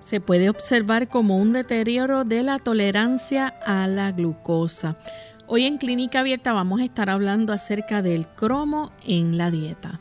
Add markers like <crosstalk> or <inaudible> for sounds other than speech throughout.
Se puede observar como un deterioro de la tolerancia a la glucosa. Hoy en Clínica Abierta vamos a estar hablando acerca del cromo en la dieta.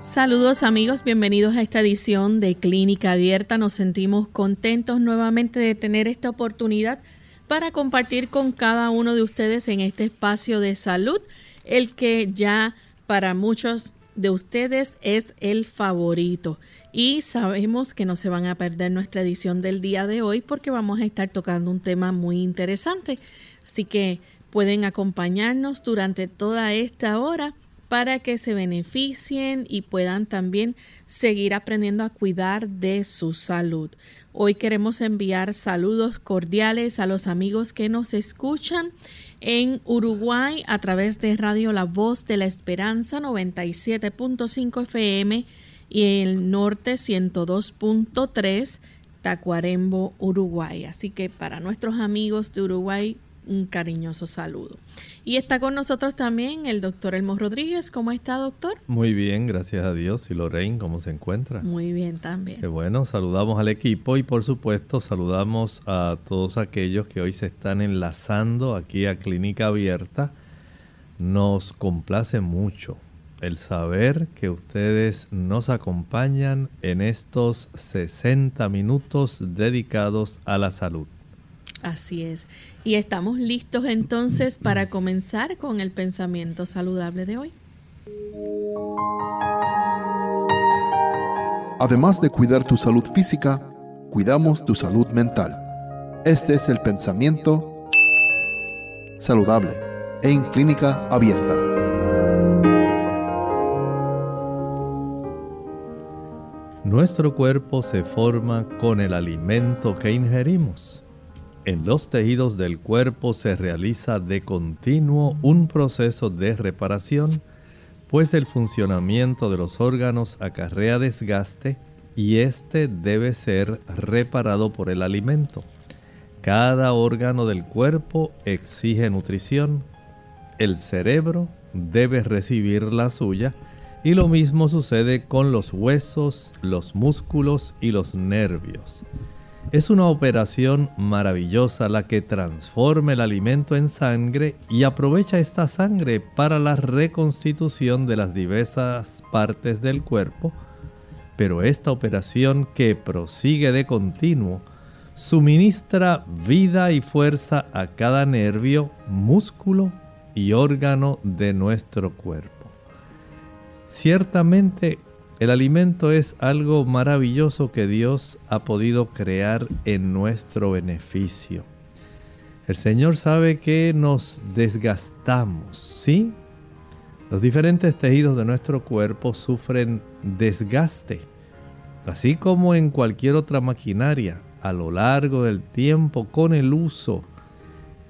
Saludos amigos, bienvenidos a esta edición de Clínica Abierta. Nos sentimos contentos nuevamente de tener esta oportunidad para compartir con cada uno de ustedes en este espacio de salud, el que ya para muchos de ustedes es el favorito. Y sabemos que no se van a perder nuestra edición del día de hoy porque vamos a estar tocando un tema muy interesante. Así que pueden acompañarnos durante toda esta hora para que se beneficien y puedan también seguir aprendiendo a cuidar de su salud. Hoy queremos enviar saludos cordiales a los amigos que nos escuchan en Uruguay a través de Radio La Voz de la Esperanza 97.5 FM y el norte 102.3 Tacuarembo, Uruguay. Así que para nuestros amigos de Uruguay, un cariñoso saludo. Y está con nosotros también el doctor Elmo Rodríguez. ¿Cómo está, doctor? Muy bien, gracias a Dios. ¿Y Lorraine, cómo se encuentra? Muy bien también. Qué bueno, saludamos al equipo y por supuesto saludamos a todos aquellos que hoy se están enlazando aquí a Clínica Abierta. Nos complace mucho el saber que ustedes nos acompañan en estos 60 minutos dedicados a la salud. Así es. Y estamos listos entonces para comenzar con el pensamiento saludable de hoy. Además de cuidar tu salud física, cuidamos tu salud mental. Este es el pensamiento saludable en clínica abierta. Nuestro cuerpo se forma con el alimento que ingerimos. En los tejidos del cuerpo se realiza de continuo un proceso de reparación, pues el funcionamiento de los órganos acarrea desgaste y éste debe ser reparado por el alimento. Cada órgano del cuerpo exige nutrición. El cerebro debe recibir la suya y lo mismo sucede con los huesos, los músculos y los nervios. Es una operación maravillosa la que transforma el alimento en sangre y aprovecha esta sangre para la reconstitución de las diversas partes del cuerpo, pero esta operación que prosigue de continuo suministra vida y fuerza a cada nervio, músculo y órgano de nuestro cuerpo. Ciertamente el alimento es algo maravilloso que Dios ha podido crear en nuestro beneficio. El Señor sabe que nos desgastamos, ¿sí? Los diferentes tejidos de nuestro cuerpo sufren desgaste, así como en cualquier otra maquinaria. A lo largo del tiempo, con el uso,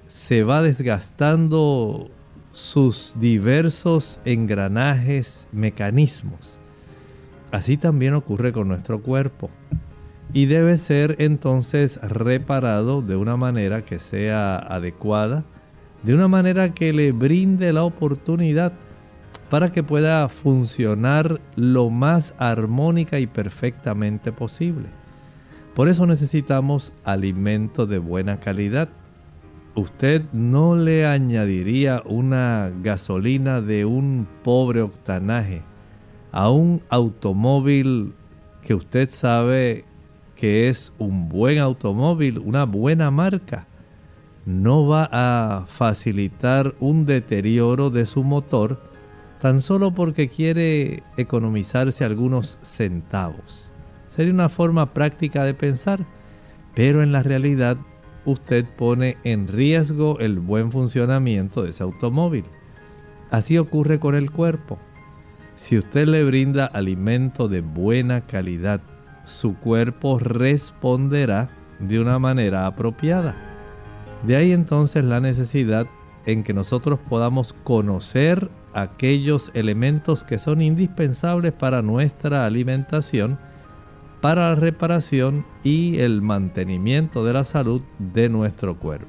se va desgastando sus diversos engranajes, mecanismos. Así también ocurre con nuestro cuerpo y debe ser entonces reparado de una manera que sea adecuada, de una manera que le brinde la oportunidad para que pueda funcionar lo más armónica y perfectamente posible. Por eso necesitamos alimento de buena calidad. Usted no le añadiría una gasolina de un pobre octanaje a un automóvil que usted sabe que es un buen automóvil, una buena marca, no va a facilitar un deterioro de su motor tan solo porque quiere economizarse algunos centavos. Sería una forma práctica de pensar pero en la realidad usted pone en riesgo el buen funcionamiento de ese automóvil. Así ocurre con el cuerpo. Si usted le brinda alimento de buena calidad, su cuerpo responderá de una manera apropiada. De ahí entonces la necesidad en que nosotros podamos conocer aquellos elementos que son indispensables para nuestra alimentación, para la reparación y el mantenimiento de la salud de nuestro cuerpo.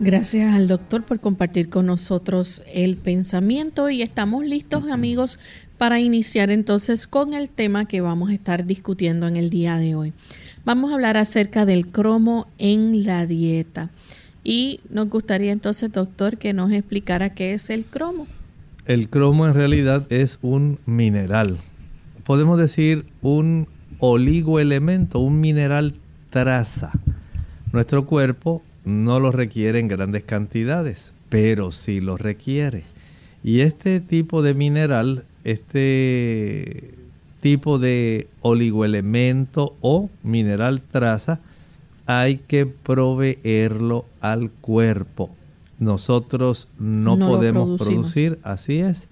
Gracias al doctor por compartir con nosotros el pensamiento y estamos listos amigos para iniciar entonces con el tema que vamos a estar discutiendo en el día de hoy. Vamos a hablar acerca del cromo en la dieta. Y nos gustaría entonces, doctor, que nos explicara qué es el cromo. El cromo en realidad es un mineral. Podemos decir un oligoelemento, un mineral traza. Nuestro cuerpo no lo requiere en grandes cantidades, pero sí lo requiere. Y este tipo de mineral, este tipo de oligoelemento o mineral traza, hay que proveerlo al cuerpo. Nosotros no, podemos producir, así es.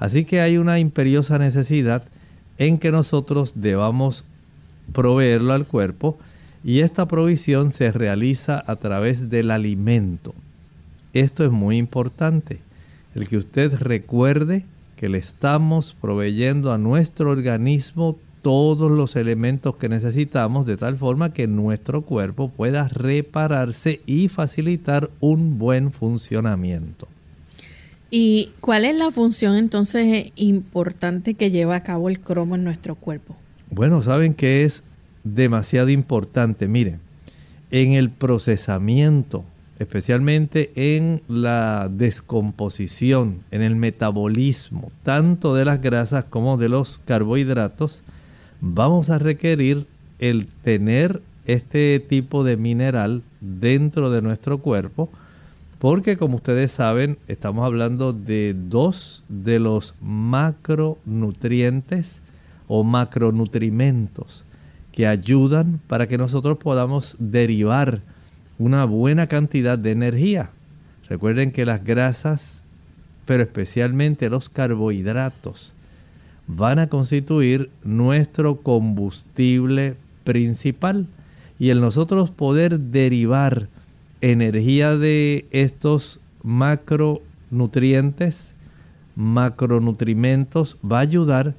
Así que hay una imperiosa necesidad en que nosotros debamos proveerlo al cuerpo y esta provisión se realiza a través del alimento. Esto es muy importante, el que usted recuerde que le estamos proveyendo a nuestro organismo todos los elementos que necesitamos de tal forma que nuestro cuerpo pueda repararse y facilitar un buen funcionamiento. ¿Y cuál es la función entonces importante que lleva a cabo el cromo en nuestro cuerpo? Bueno, saben que es demasiado importante. Miren, en el procesamiento, especialmente en la descomposición, en el metabolismo, tanto de las grasas como de los carbohidratos, vamos a requerir el tener este tipo de mineral dentro de nuestro cuerpo porque como ustedes saben estamos hablando de dos de los macronutrientes o macronutrimentos que ayudan para que nosotros podamos derivar una buena cantidad de energía. Recuerden que las grasas, pero especialmente los carbohidratos, van a constituir nuestro combustible principal. Y el nosotros poder derivar energía de estos macronutrientes, macronutrimentos, va a ayudar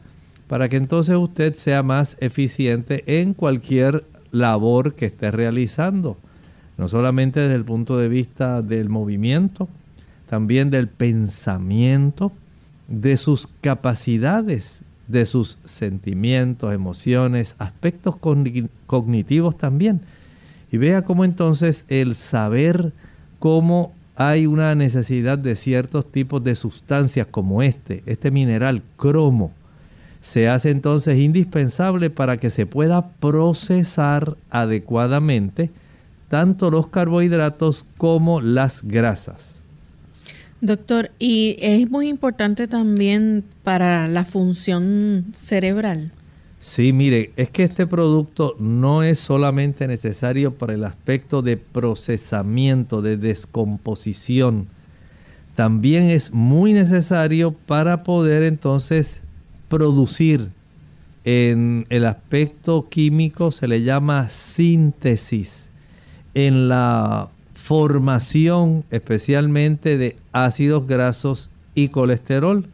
para que entonces usted sea más eficiente en cualquier labor que esté realizando. No solamente desde el punto de vista del movimiento, también del pensamiento, de sus capacidades, de sus sentimientos, emociones, aspectos cognitivos también. Y vea cómo entonces el saber cómo hay una necesidad de ciertos tipos de sustancias como este, este mineral cromo, se hace entonces indispensable para que se pueda procesar adecuadamente tanto los carbohidratos como las grasas. Doctor, y es muy importante también para la función cerebral. Sí, mire, es que este producto no es solamente necesario para el aspecto de procesamiento, de descomposición, también es muy necesario para poder entonces producir en el aspecto químico se le llama síntesis. En la formación especialmente de ácidos grasos y colesterol.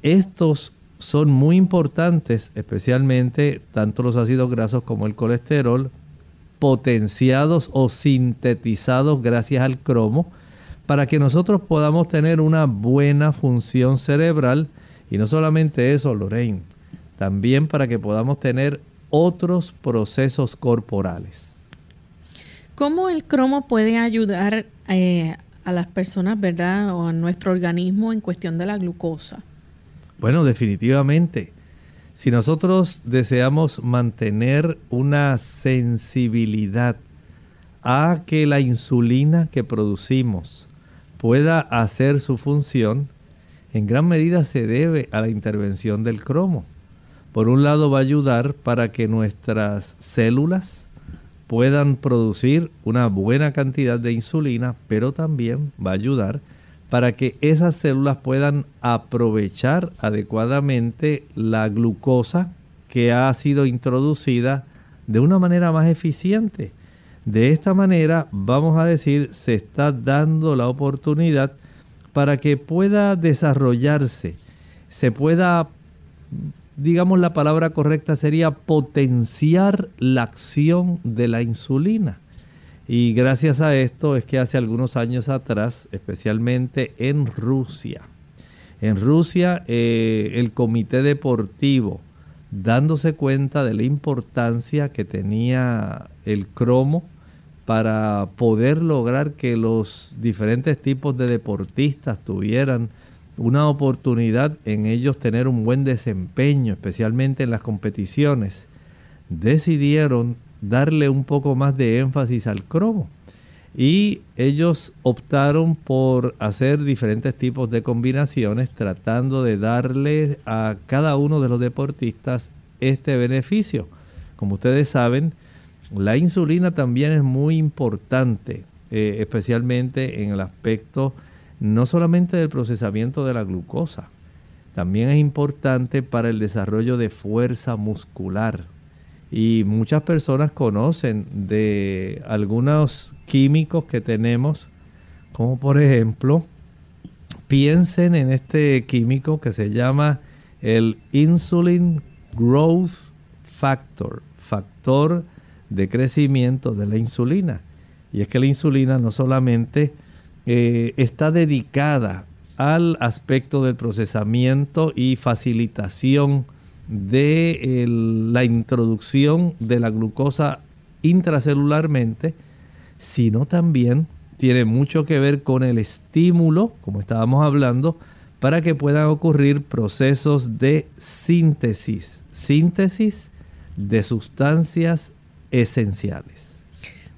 Estos son muy importantes, especialmente tanto los ácidos grasos como el colesterol, potenciados o sintetizados gracias al cromo, para que nosotros podamos tener una buena función cerebral. Y no solamente eso, Lorraine, también para que podamos tener otros procesos corporales. ¿Cómo el cromo puede ayudar eh, a las personas, verdad, o a nuestro organismo en cuestión de la glucosa? Bueno, definitivamente. Si nosotros deseamos mantener una sensibilidad a que la insulina que producimos pueda hacer su función, en gran medida se debe a la intervención del cromo. Por un lado va a ayudar para que nuestras células puedan producir una buena cantidad de insulina, pero también va a ayudar para que esas células puedan aprovechar adecuadamente la glucosa que ha sido introducida de una manera más eficiente. De esta manera, vamos a decir, se está dando la oportunidad para que pueda desarrollarse, se pueda, digamos la palabra correcta sería potenciar la acción de la insulina. Y gracias a esto es que hace algunos años atrás, especialmente en Rusia, en Rusia eh, el comité deportivo, dándose cuenta de la importancia que tenía el cromo para poder lograr que los diferentes tipos de deportistas tuvieran una oportunidad en ellos tener un buen desempeño, especialmente en las competiciones, decidieron darle un poco más de énfasis al cromo. Y ellos optaron por hacer diferentes tipos de combinaciones tratando de darle a cada uno de los deportistas este beneficio. Como ustedes saben, la insulina también es muy importante, eh, especialmente en el aspecto no solamente del procesamiento de la glucosa, también es importante para el desarrollo de fuerza muscular. Y muchas personas conocen de algunos químicos que tenemos, como por ejemplo, piensen en este químico que se llama el Insulin Growth Factor, factor de crecimiento de la insulina. Y es que la insulina no solamente eh, está dedicada al aspecto del procesamiento y facilitación de la introducción de la glucosa intracelularmente, sino también tiene mucho que ver con el estímulo, como estábamos hablando, para que puedan ocurrir procesos de síntesis, síntesis de sustancias esenciales.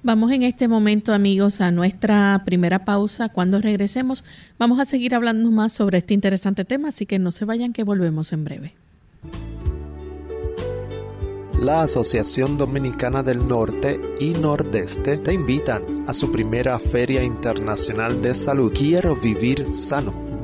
Vamos en este momento, amigos, a nuestra primera pausa. Cuando regresemos, vamos a seguir hablando más sobre este interesante tema, así que no se vayan que volvemos en breve. La Asociación Dominicana del Norte y Nordeste te invitan a su primera Feria Internacional de Salud. Quiero vivir sano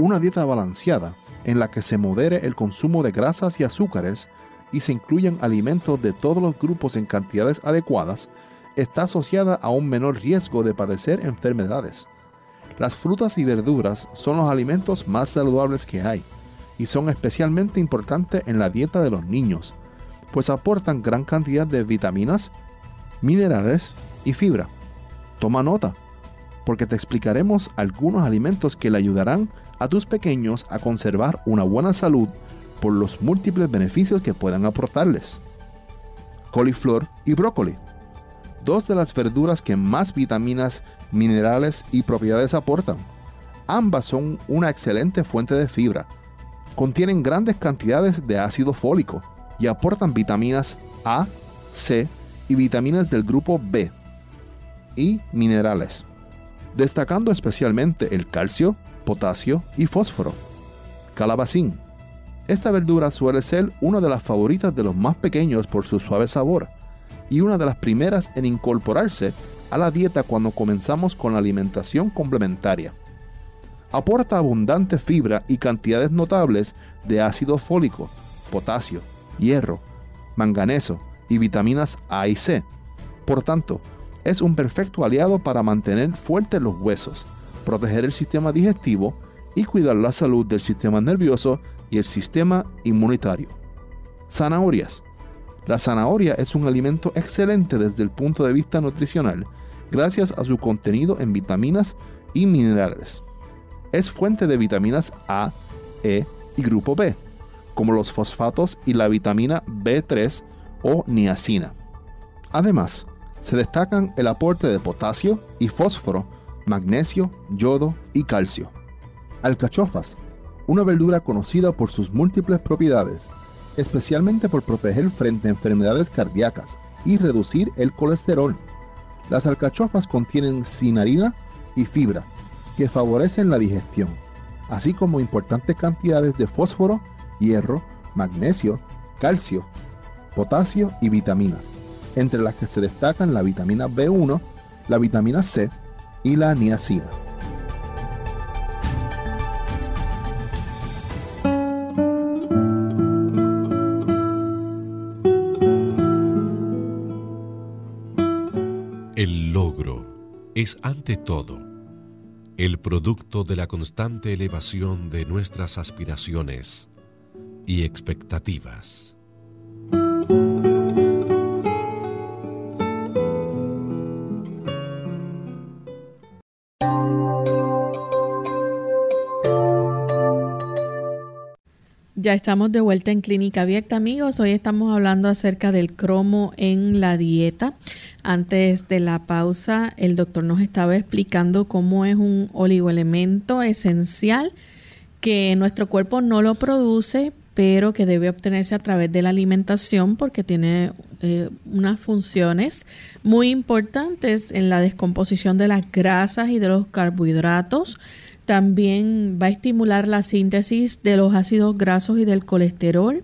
Una dieta balanceada en la que se modere el consumo de grasas y azúcares y se incluyan alimentos de todos los grupos en cantidades adecuadas está asociada a un menor riesgo de padecer enfermedades. Las frutas y verduras son los alimentos más saludables que hay y son especialmente importantes en la dieta de los niños, pues aportan gran cantidad de vitaminas, minerales y fibra. Toma nota, porque te explicaremos algunos alimentos que le ayudarán a tus pequeños a conservar una buena salud por los múltiples beneficios que puedan aportarles. Coliflor y brócoli dos de las verduras que más vitaminas, minerales y propiedades aportan. Ambas son una excelente fuente de fibra. Contienen grandes cantidades de ácido fólico y aportan vitaminas A, C y vitaminas del grupo B y minerales, destacando especialmente el calcio, potasio y fósforo. Calabacín. Esta verdura suele ser una de las favoritas de los más pequeños por su suave sabor y una de las primeras en incorporarse a la dieta cuando comenzamos con la alimentación complementaria. Aporta abundante fibra y cantidades notables de ácido fólico, potasio, hierro, manganeso y vitaminas A y C. Por tanto, es un perfecto aliado para mantener fuertes los huesos, proteger el sistema digestivo y cuidar la salud del sistema nervioso y el sistema inmunitario. Zanahorias la zanahoria es un alimento excelente desde el punto de vista nutricional, gracias a su contenido en vitaminas y minerales. Es fuente de vitaminas A, E y grupo B, como los fosfatos y la vitamina B3, o niacina. Además, se destacan el aporte de potasio y fósforo, magnesio, yodo y calcio. Alcachofas, una verdura conocida por sus múltiples propiedades, especialmente por proteger frente a enfermedades cardíacas y reducir el colesterol. Las alcachofas contienen cinarina y fibra, que favorecen la digestión, así como importantes cantidades de fósforo, hierro, magnesio, calcio, potasio y vitaminas, entre las que se destacan la vitamina B1, la vitamina C y la niacina. El logro es ante todo el producto de la constante elevación de nuestras aspiraciones y expectativas. Ya estamos de vuelta en Clínica Abierta, amigos. Hoy estamos hablando acerca del cromo en la dieta. Antes de la pausa, el doctor nos estaba explicando cómo es un oligoelemento esencial que nuestro cuerpo no lo produce, pero que debe obtenerse a través de la alimentación porque tiene eh, unas funciones muy importantes en la descomposición de las grasas y de los carbohidratos también va a estimular la síntesis de los ácidos grasos y del colesterol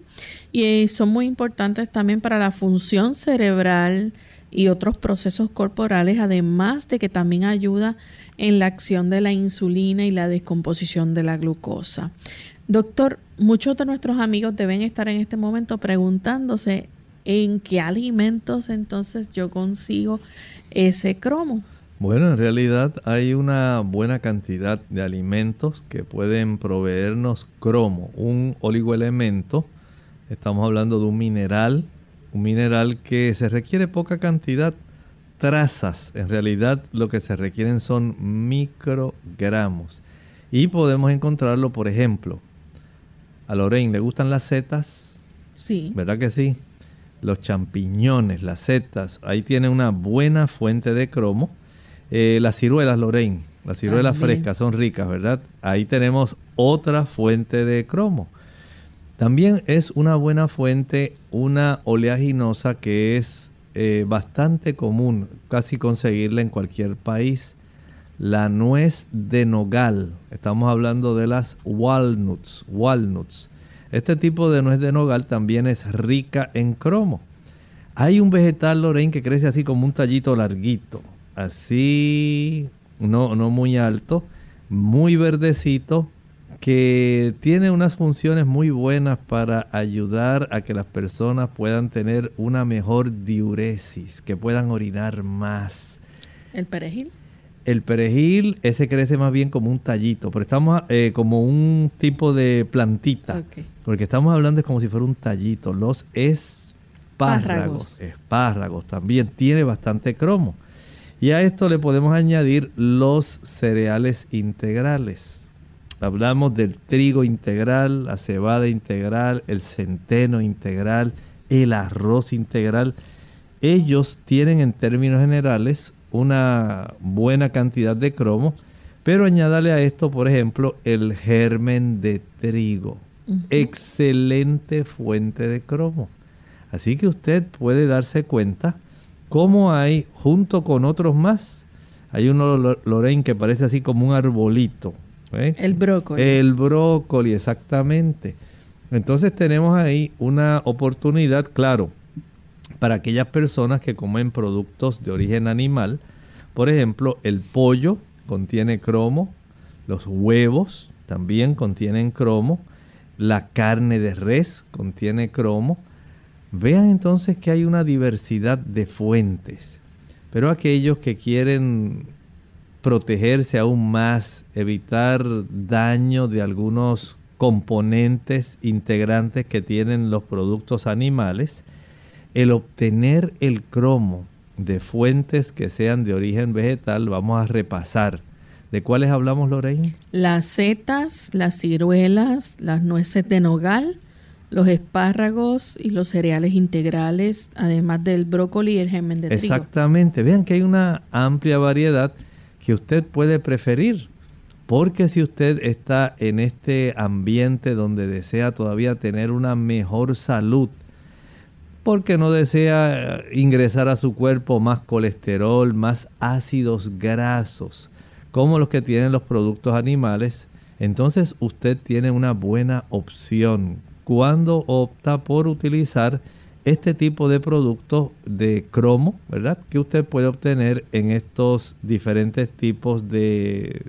y eh, son muy importantes también para la función cerebral y otros procesos corporales, además de que también ayuda en la acción de la insulina y la descomposición de la glucosa. Doctor, muchos de nuestros amigos deben estar en este momento preguntándose en qué alimentos entonces yo consigo ese cromo. Bueno, en realidad hay una buena cantidad de alimentos que pueden proveernos cromo, un oligoelemento. Estamos hablando de un mineral, un mineral que se requiere poca cantidad, trazas. En realidad lo que se requieren son microgramos. Y podemos encontrarlo, por ejemplo, a Lorraine le gustan las setas. Sí. ¿Verdad que sí? Los champiñones, las setas, ahí tiene una buena fuente de cromo eh, las ciruelas, Lorraine, las ciruelas frescas son ricas, ¿verdad? Ahí tenemos otra fuente de cromo. También es una buena fuente una oleaginosa que es eh, bastante común, casi conseguirla en cualquier país. La nuez de nogal, estamos hablando de las walnuts, walnuts. Este tipo de nuez de nogal también es rica en cromo. Hay un vegetal, Lorraine, que crece así como un tallito larguito así, no, no muy alto, muy verdecito, que tiene unas funciones muy buenas para ayudar a que las personas puedan tener una mejor diuresis, que puedan orinar más. ¿El perejil? El perejil, ese crece más bien como un tallito, pero estamos eh, como un tipo de plantita. Porque estamos hablando es como si fuera un tallito. Los espárragos, espárragos también tiene bastante cromo. Y a esto le podemos añadir los cereales integrales. Hablamos del trigo integral, la cebada integral, el centeno integral, el arroz integral. Ellos tienen en términos generales una buena cantidad de cromo, pero añádale a esto, por ejemplo, el germen de trigo. Excelente fuente de cromo. Así que usted puede darse cuenta cómo hay, junto con otros más, hay uno, Lorraine, que parece así como un arbolito. ¿eh? El brócoli. El brócoli, exactamente. Entonces tenemos ahí una oportunidad, claro, para aquellas personas que comen productos de origen animal. Por ejemplo, el pollo contiene cromo, los huevos también contienen cromo, la carne de res contiene cromo, Vean entonces que hay una diversidad de fuentes, pero aquellos que quieren protegerse aún más, evitar daño de algunos componentes integrantes que tienen los productos animales, el obtener el cromo de fuentes que sean de origen vegetal, vamos a repasar. ¿De cuáles hablamos, Lorraine? Las setas, las ciruelas, las nueces de nogal, los espárragos y los cereales integrales, además del brócoli y el germen de trigo. Exactamente. Vean que hay una amplia variedad que usted puede preferir. Porque si usted está en este ambiente donde desea todavía tener una mejor salud, porque no desea ingresar a su cuerpo más colesterol, más ácidos grasos, como los que tienen los productos animales, entonces usted tiene una buena opción cuando opta por utilizar este tipo de productos de cromo, ¿verdad? Que usted puede obtener en estos diferentes tipos de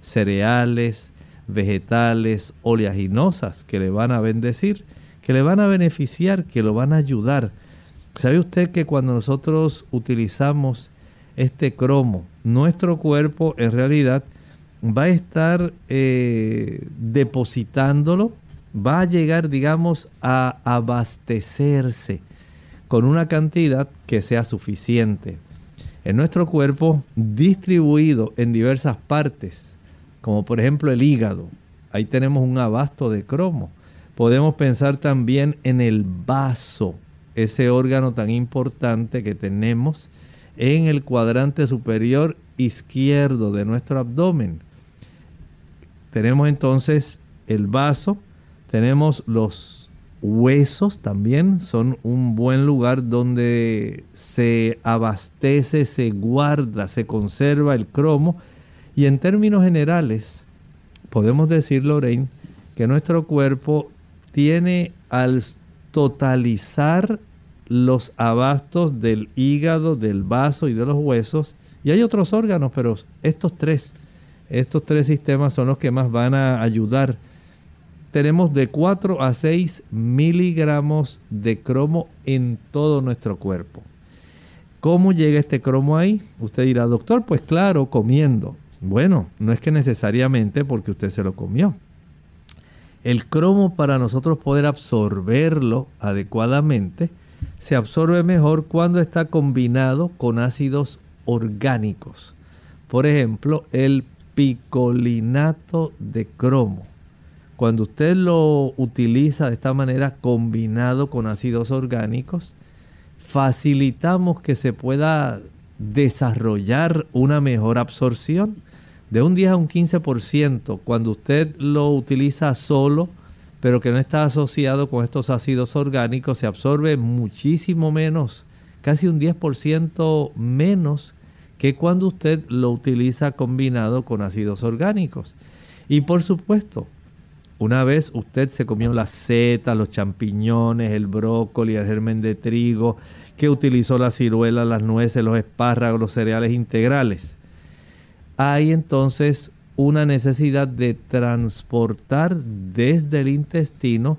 cereales, vegetales, oleaginosas que le van a bendecir que le van a beneficiar, que lo van a ayudar. ¿Sabe usted que cuando nosotros utilizamos este cromo, nuestro cuerpo en realidad va a estar eh, depositándolo, va a llegar, digamos, a abastecerse con una cantidad que sea suficiente. En nuestro cuerpo, distribuido en diversas partes, como por ejemplo el hígado, ahí tenemos un abasto de cromo Podemos pensar también en el vaso, ese órgano tan importante que tenemos en el cuadrante superior izquierdo de nuestro abdomen. Tenemos entonces el vaso, tenemos los huesos también, son un buen lugar donde se abastece, se guarda, se conserva el cromo. Y en términos generales, podemos decir, Lorraine, que nuestro cuerpo tiene al totalizar los abastos del hígado, del vaso y de los huesos, y hay otros órganos, pero estos tres, estos tres sistemas son los que más van a ayudar. Tenemos de 4 a 6 miligramos de cromo en todo nuestro cuerpo. ¿Cómo llega este cromo ahí? Usted dirá, doctor, pues claro, comiendo. Bueno, no es que necesariamente porque usted se lo comió. El cromo para nosotros poder absorberlo adecuadamente se absorbe mejor cuando está combinado con ácidos orgánicos. Por ejemplo, el picolinato de cromo. Cuando usted lo utiliza de esta manera combinado con ácidos orgánicos, facilitamos que se pueda desarrollar una mejor absorción de un 10 a un 15% cuando usted lo utiliza solo, pero que no está asociado con estos ácidos orgánicos, se absorbe muchísimo menos, casi un 10% menos que cuando usted lo utiliza combinado con ácidos orgánicos. Y por supuesto, una vez usted se comió las setas, los champiñones, el brócoli, el germen de trigo, que utilizó la ciruela, las nueces, los espárragos, los cereales integrales hay entonces una necesidad de transportar desde el intestino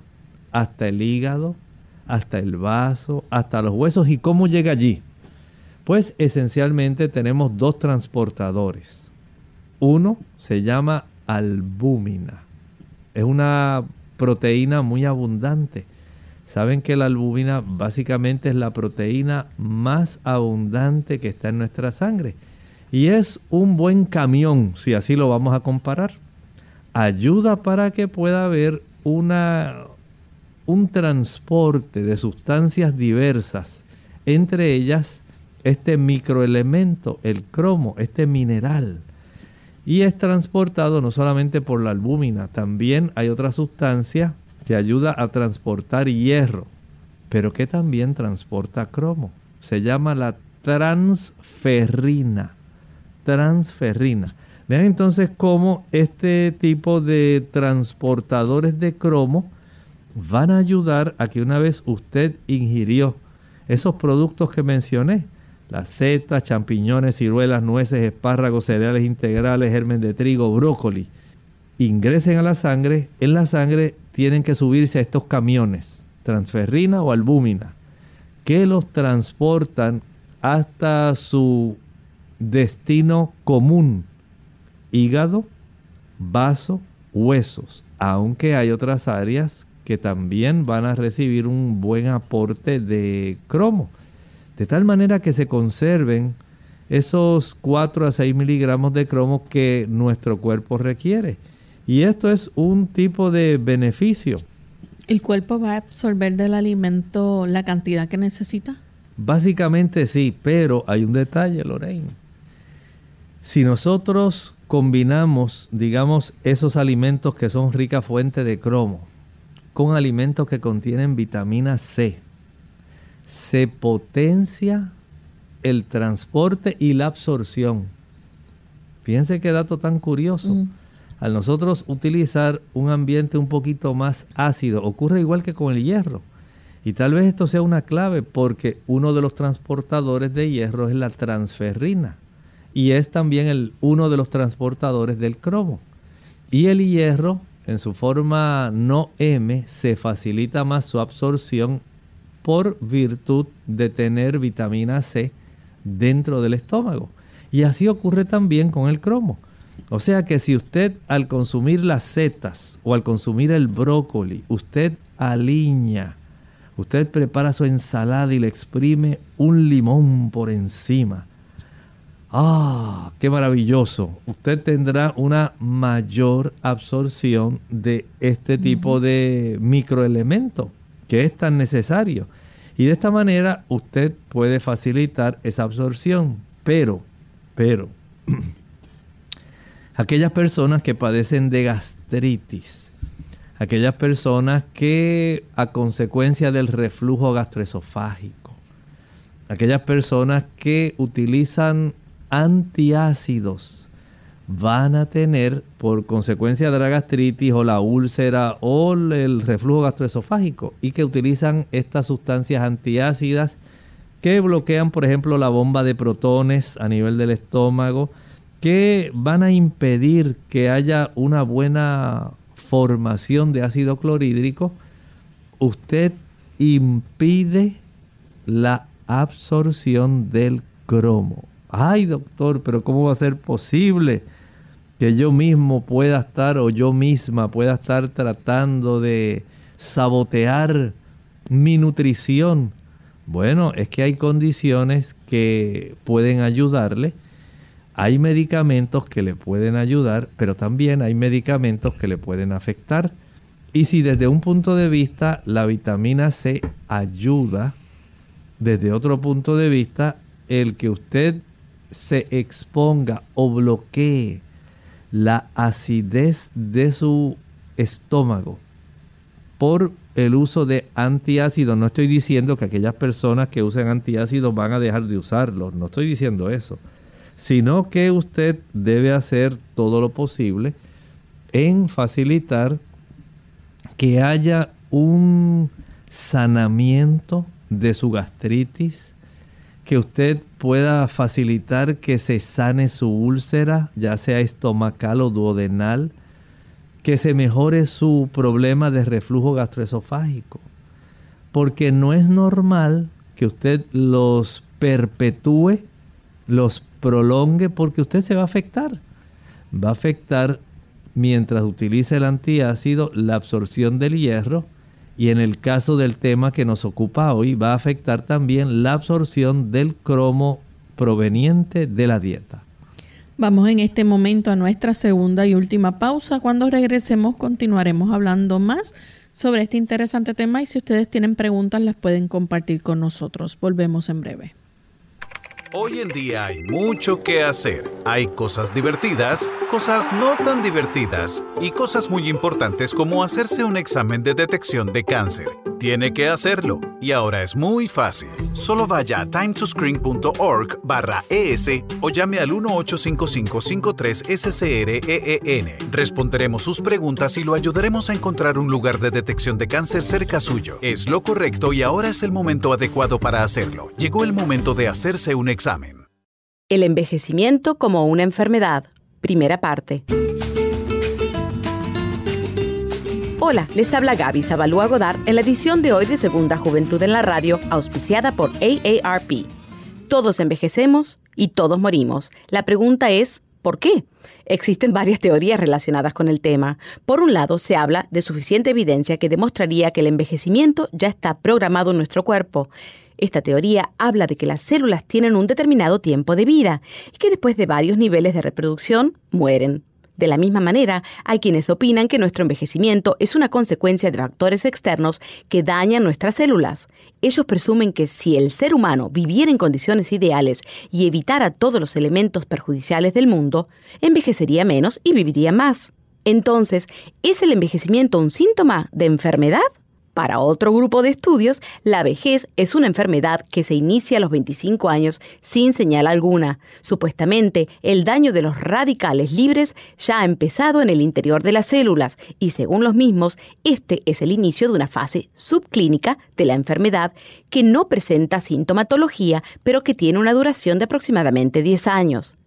hasta el hígado, hasta el vaso, hasta los huesos. ¿Y cómo llega allí? Pues esencialmente tenemos dos transportadores. Uno se llama albúmina. Es una proteína muy abundante. Saben que la albúmina básicamente es la proteína más abundante que está en nuestra sangre y es un buen camión, si así lo vamos a comparar. Ayuda para que pueda haber una, un transporte de sustancias diversas, entre ellas este microelemento, el cromo, este mineral. Y es transportado no solamente por la albúmina, también hay otra sustancia que ayuda a transportar hierro, pero que también transporta cromo. Se llama la transferrina transferrina. Vean entonces cómo este tipo de transportadores de cromo van a ayudar a que una vez usted ingirió esos productos que mencioné, las setas, champiñones, ciruelas, nueces, espárragos, cereales integrales, germen de trigo, brócoli, ingresen a la sangre, en la sangre tienen que subirse a estos camiones, transferrina o albúmina, que los transportan hasta su destino común, hígado, vaso, huesos, aunque hay otras áreas que también van a recibir un buen aporte de cromo, de tal manera que se conserven esos 4 a 6 miligramos de cromo que nuestro cuerpo requiere. Y esto es un tipo de beneficio. ¿El cuerpo va a absorber del alimento la cantidad que necesita? Básicamente sí, pero hay un detalle, Lorraine. Si nosotros combinamos, digamos, esos alimentos que son rica fuente de cromo con alimentos que contienen vitamina C, se potencia el transporte y la absorción. Fíjense qué dato tan curioso. Mm. Al nosotros utilizar un ambiente un poquito más ácido, ocurre igual que con el hierro. Y tal vez esto sea una clave porque uno de los transportadores de hierro es la transferrina y es también el, uno de los transportadores del cromo. Y el hierro, en su forma no M, se facilita más su absorción por virtud de tener vitamina C dentro del estómago. Y así ocurre también con el cromo. O sea que si usted al consumir las setas o al consumir el brócoli, usted alinea, usted prepara su ensalada y le exprime un limón por encima. ¡Ah! ¡Qué maravilloso! Usted tendrá una mayor absorción de este tipo de microelemento que es tan necesario. Y de esta manera usted puede facilitar esa absorción. Pero, pero, <clears throat> aquellas personas que padecen de gastritis, aquellas personas que a consecuencia del reflujo gastroesofágico, aquellas personas que utilizan antiácidos, van a tener por consecuencia de la gastritis o la úlcera o el reflujo gastroesofágico y que utilizan estas sustancias antiácidas que bloquean por ejemplo la bomba de protones a nivel del estómago que van a impedir que haya una buena formación de ácido clorhídrico usted impide la absorción del cromo ay doctor, pero ¿cómo va a ser posible? que yo mismo pueda estar o yo misma pueda estar tratando de sabotear mi nutrición. Bueno, es que hay condiciones que pueden ayudarle. Hay medicamentos que le pueden ayudar, pero también hay medicamentos que le pueden afectar. Y si desde un punto de vista la vitamina C ayuda, desde otro punto de vista, el que usted se exponga o bloquee la acidez de su estómago por el uso de antiácidos. No estoy diciendo que aquellas personas que usen antiácidos van a dejar de usarlos, no estoy diciendo eso, sino que usted debe hacer todo lo posible en facilitar que haya un sanamiento de su gastritis, que usted pueda facilitar que se sane su úlcera, ya sea estomacal o duodenal, que se mejore su problema de reflujo gastroesofágico. Porque no es normal que usted los perpetúe, los prolongue, porque usted se va a afectar. Va a afectar mientras utilice el antiácido la absorción del hierro y en el caso del tema que nos ocupa hoy va a afectar también la absorción del cromo proveniente de la dieta. Vamos en este momento a nuestra segunda y última pausa. Cuando regresemos continuaremos hablando más sobre este interesante tema y si ustedes tienen preguntas las pueden compartir con nosotros. Volvemos en breve. Hoy en día hay mucho que hacer. Hay cosas divertidas, cosas no tan divertidas y cosas muy importantes como hacerse un examen de detección de cáncer. Tiene que hacerlo y ahora es muy fácil. Solo vaya a timetoscreen.org barra ES o llame al 1-855-53-SCREEN. Responderemos sus preguntas y lo ayudaremos a encontrar un lugar de detección de cáncer cerca suyo. Es lo correcto y ahora es el momento adecuado para hacerlo. Llegó el momento de hacerse un examen. El envejecimiento como una enfermedad. Primera parte. Hola, les habla Gaby Zabalúa Godard en la edición de hoy de Segunda Juventud en la Radio, auspiciada por AARP. Todos envejecemos y todos morimos. La pregunta es, ¿por qué? Existen varias teorías relacionadas con el tema. Por un lado, se habla de suficiente evidencia que demostraría que el envejecimiento ya está programado en nuestro cuerpo. Esta teoría habla de que las células tienen un determinado tiempo de vida y que después de varios niveles de reproducción mueren. De la misma manera, hay quienes opinan que nuestro envejecimiento es una consecuencia de factores externos que dañan nuestras células. Ellos presumen que si el ser humano viviera en condiciones ideales y evitara todos los elementos perjudiciales del mundo, envejecería menos y viviría más. Entonces, ¿es el envejecimiento un síntoma de enfermedad? Para otro grupo de estudios, la vejez es una enfermedad que se inicia a los 25 años sin señal alguna. Supuestamente, el daño de los radicales libres ya ha empezado en el interior de las células y según los mismos, este es el inicio de una fase subclínica de la enfermedad que no presenta sintomatología, pero que tiene una duración de aproximadamente 10 años.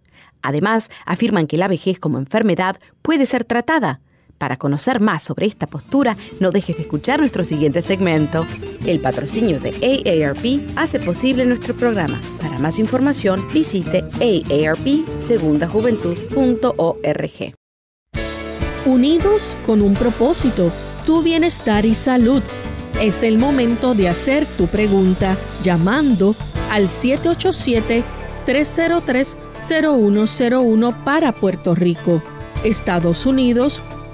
Además, afirman que la vejez como enfermedad puede ser tratada. Para conocer más sobre esta postura, no dejes de escuchar nuestro siguiente segmento. El patrocinio de AARP hace posible nuestro programa. Para más información, visite aarpsegundajuventud.org. Unidos con un propósito, tu bienestar y salud. Es el momento de hacer tu pregunta llamando al 787-303-0101 para Puerto Rico, Estados Unidos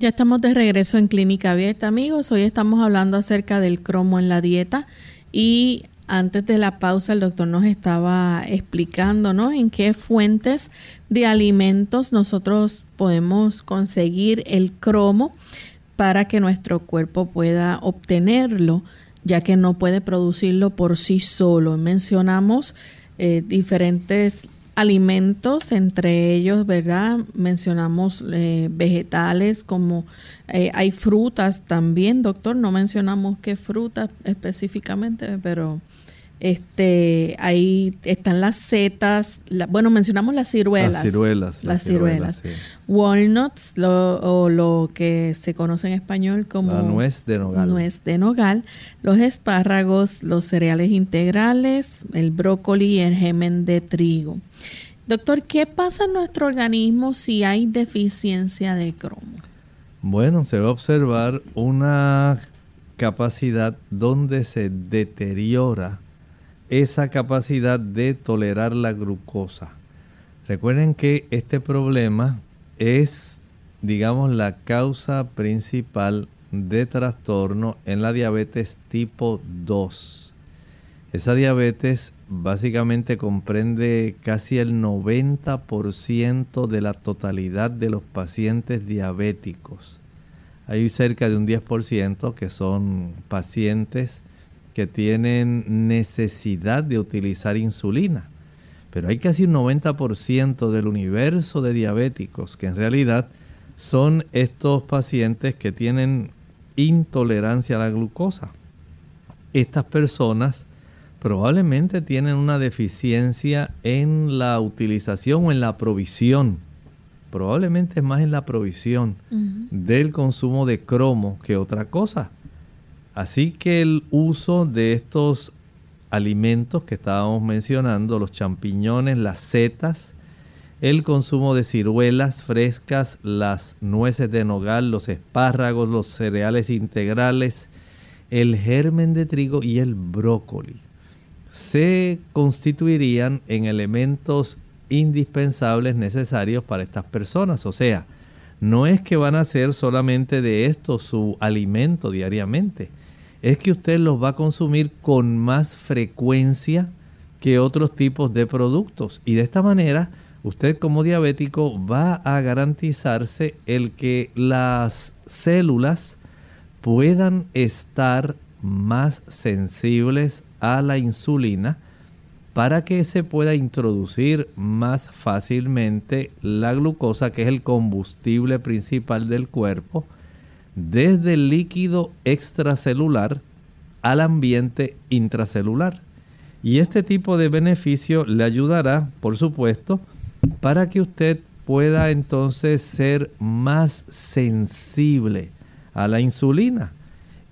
Ya estamos de regreso en Clínica Abierta, amigos. Hoy estamos hablando acerca del cromo en la dieta y antes de la pausa el doctor nos estaba explicando, ¿no? En qué fuentes de alimentos nosotros podemos conseguir el cromo para que nuestro cuerpo pueda obtenerlo, ya que no puede producirlo por sí solo. Mencionamos eh, diferentes alimentos, entre ellos, ¿verdad? Mencionamos eh, vegetales como eh, hay frutas también, doctor, no mencionamos qué frutas específicamente, pero este ahí están las setas, bueno, mencionamos las ciruelas. Las ciruelas. Las, ciruelas. Walnuts, o lo que se conoce en español como... La nuez de nogal. Nuez de nogal. Los espárragos, los cereales integrales, el brócoli y el gemen de trigo. Doctor, ¿qué pasa en nuestro organismo si hay deficiencia de cromo? Bueno, se va a observar una capacidad donde se deteriora esa capacidad de tolerar la glucosa. Recuerden que este problema es, digamos, la causa principal de trastorno en la diabetes tipo 2. Esa diabetes básicamente comprende casi el 90% de la totalidad de los pacientes diabéticos. Hay cerca de un 10% que son pacientes que tienen necesidad de utilizar insulina. Pero hay casi un 90% del universo de diabéticos que en realidad son estos pacientes que tienen intolerancia a la glucosa. Estas personas probablemente tienen una deficiencia en la utilización o en la provisión, probablemente es más en la provisión del consumo de cromo que otra cosa. Así que el uso de estos alimentos que estábamos mencionando, los champiñones, las setas, el consumo de ciruelas frescas, las nueces de nogal, los espárragos, los cereales integrales, el germen de trigo y el brócoli se constituirían en elementos indispensables necesarios para estas personas. O sea, no es que van a ser solamente de esto su alimento diariamente, es que usted los va a consumir con más frecuencia que otros tipos de productos. Y de esta manera, usted como diabético va a garantizarse el que las células puedan estar más sensibles a la insulina para que se pueda introducir más fácilmente la glucosa, que es el combustible principal del cuerpo, desde el líquido extracelular al ambiente intracelular. Y este tipo de beneficio le ayudará, por supuesto, para que usted pueda entonces ser más sensible a la insulina.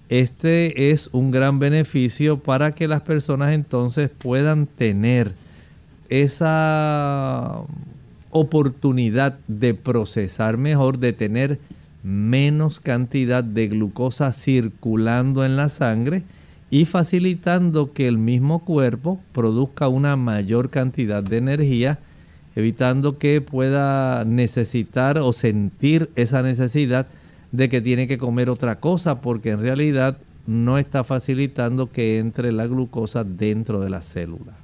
Este es un gran beneficio para que las personas entonces puedan tener esa oportunidad de procesar mejor, de tener menos cantidad de glucosa circulando en la sangre y facilitando que el mismo cuerpo produzca una mayor cantidad de energía, evitando que pueda necesitar o sentir esa necesidad de que tiene que comer otra cosa, porque en realidad no está facilitando que entre la glucosa dentro de la célula.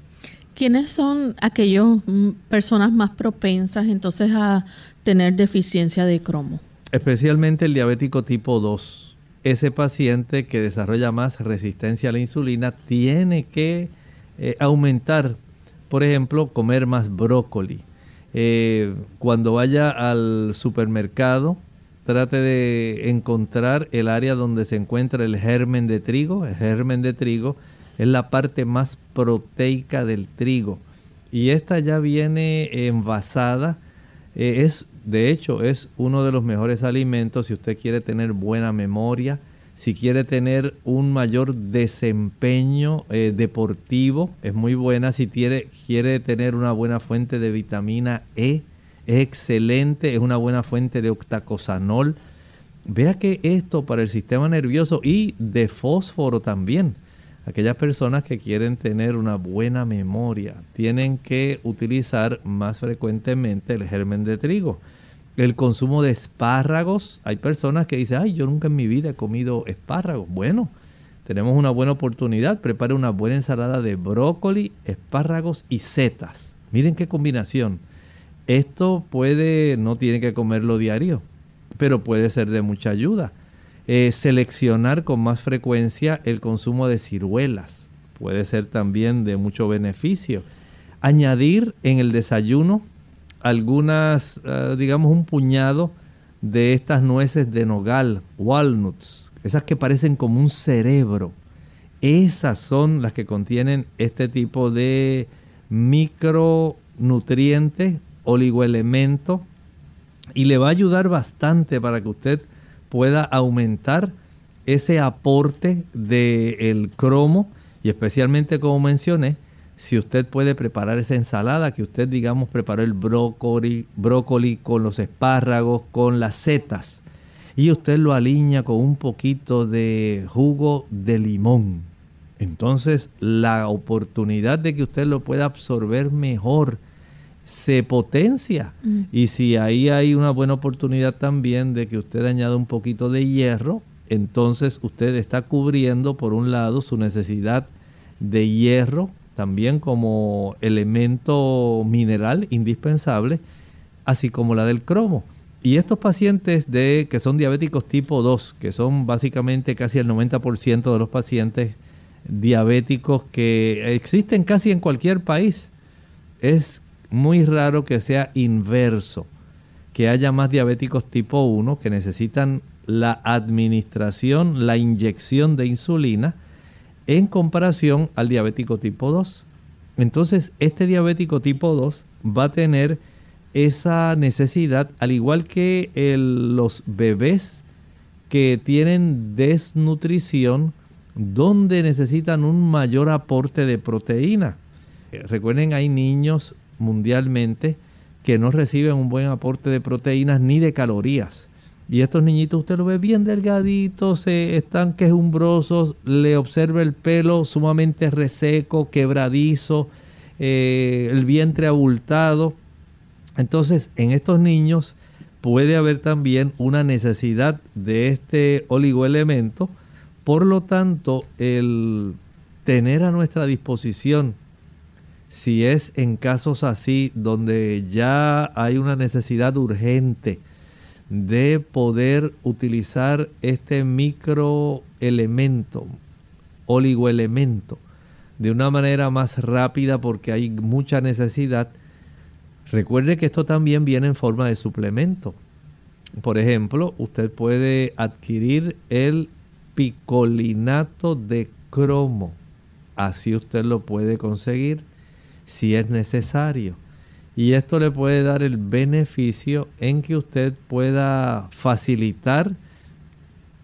¿Quiénes son aquellas mm, personas más propensas entonces a tener deficiencia de cromo? Especialmente el diabético tipo 2. Ese paciente que desarrolla más resistencia a la insulina tiene que eh, aumentar, por ejemplo, comer más brócoli. Eh, cuando vaya al supermercado, trate de encontrar el área donde se encuentra el germen de trigo. El germen de trigo es la parte más proteica del trigo. Y esta ya viene envasada. Eh, es, de hecho, es uno de los mejores alimentos si usted quiere tener buena memoria, si quiere tener un mayor desempeño eh, deportivo, es muy buena. Si quiere, quiere tener una buena fuente de vitamina E, es excelente, es una buena fuente de octacosanol. Vea que esto para el sistema nervioso y de fósforo también aquellas personas que quieren tener una buena memoria tienen que utilizar más frecuentemente el germen de trigo. El consumo de espárragos, hay personas que dicen, ay, yo nunca en mi vida he comido espárragos. Bueno, tenemos una buena oportunidad, prepare una buena ensalada de brócoli, espárragos y setas. Miren qué combinación. Esto puede, no tiene que comerlo diario, pero puede ser de mucha ayuda. Eh, seleccionar con más frecuencia el consumo de ciruelas. Puede ser también de mucho beneficio. Añadir en el desayuno algunas, eh, digamos, un puñado de estas nueces de nogal, walnuts, esas que parecen como un cerebro. Esas son las que contienen este tipo de micronutrientes, oligoelementos, y le va a ayudar bastante para que usted pueda aumentar ese aporte del cromo y especialmente como mencioné, si usted puede preparar esa ensalada que usted digamos preparó el brócoli, brócoli con los espárragos, con las setas y usted lo alinea con un poquito de jugo de limón. Entonces la oportunidad de que usted lo pueda absorber mejor se potencia. Mm. Y si ahí hay una buena oportunidad también de que usted añada un poquito de hierro, entonces usted está cubriendo por un lado su necesidad de hierro, también como elemento mineral indispensable, así como la del cromo. Y estos pacientes de, que son diabéticos tipo 2, que son básicamente casi el 90% de los pacientes diabéticos que existen casi en cualquier país, es muy raro que sea inverso, que haya más diabéticos tipo 1 que necesitan la administración, la inyección de insulina en comparación al diabético tipo 2. Entonces, este diabético tipo 2 va a tener esa necesidad, al igual que los bebés que tienen desnutrición, donde necesitan un mayor aporte de proteína. Eh, recuerden, hay niños mundialmente que no reciben un buen aporte de proteínas ni de calorías. Y estos niñitos usted lo ve bien delgaditos, se están quejumbrosos, le observa el pelo sumamente reseco, quebradizo, eh, el vientre abultado. Entonces, en estos niños puede haber también una necesidad de este oligoelemento. Por lo tanto, el tener a nuestra disposición si es en casos así donde ya hay una necesidad urgente de poder utilizar este microelemento, oligoelemento, de una manera más rápida porque hay mucha necesidad. Recuerde que esto también viene en forma de suplemento. Por ejemplo, usted puede adquirir el picolinato de cromo. Así usted lo puede conseguir si es necesario. Y esto le puede dar el beneficio en que usted pueda facilitar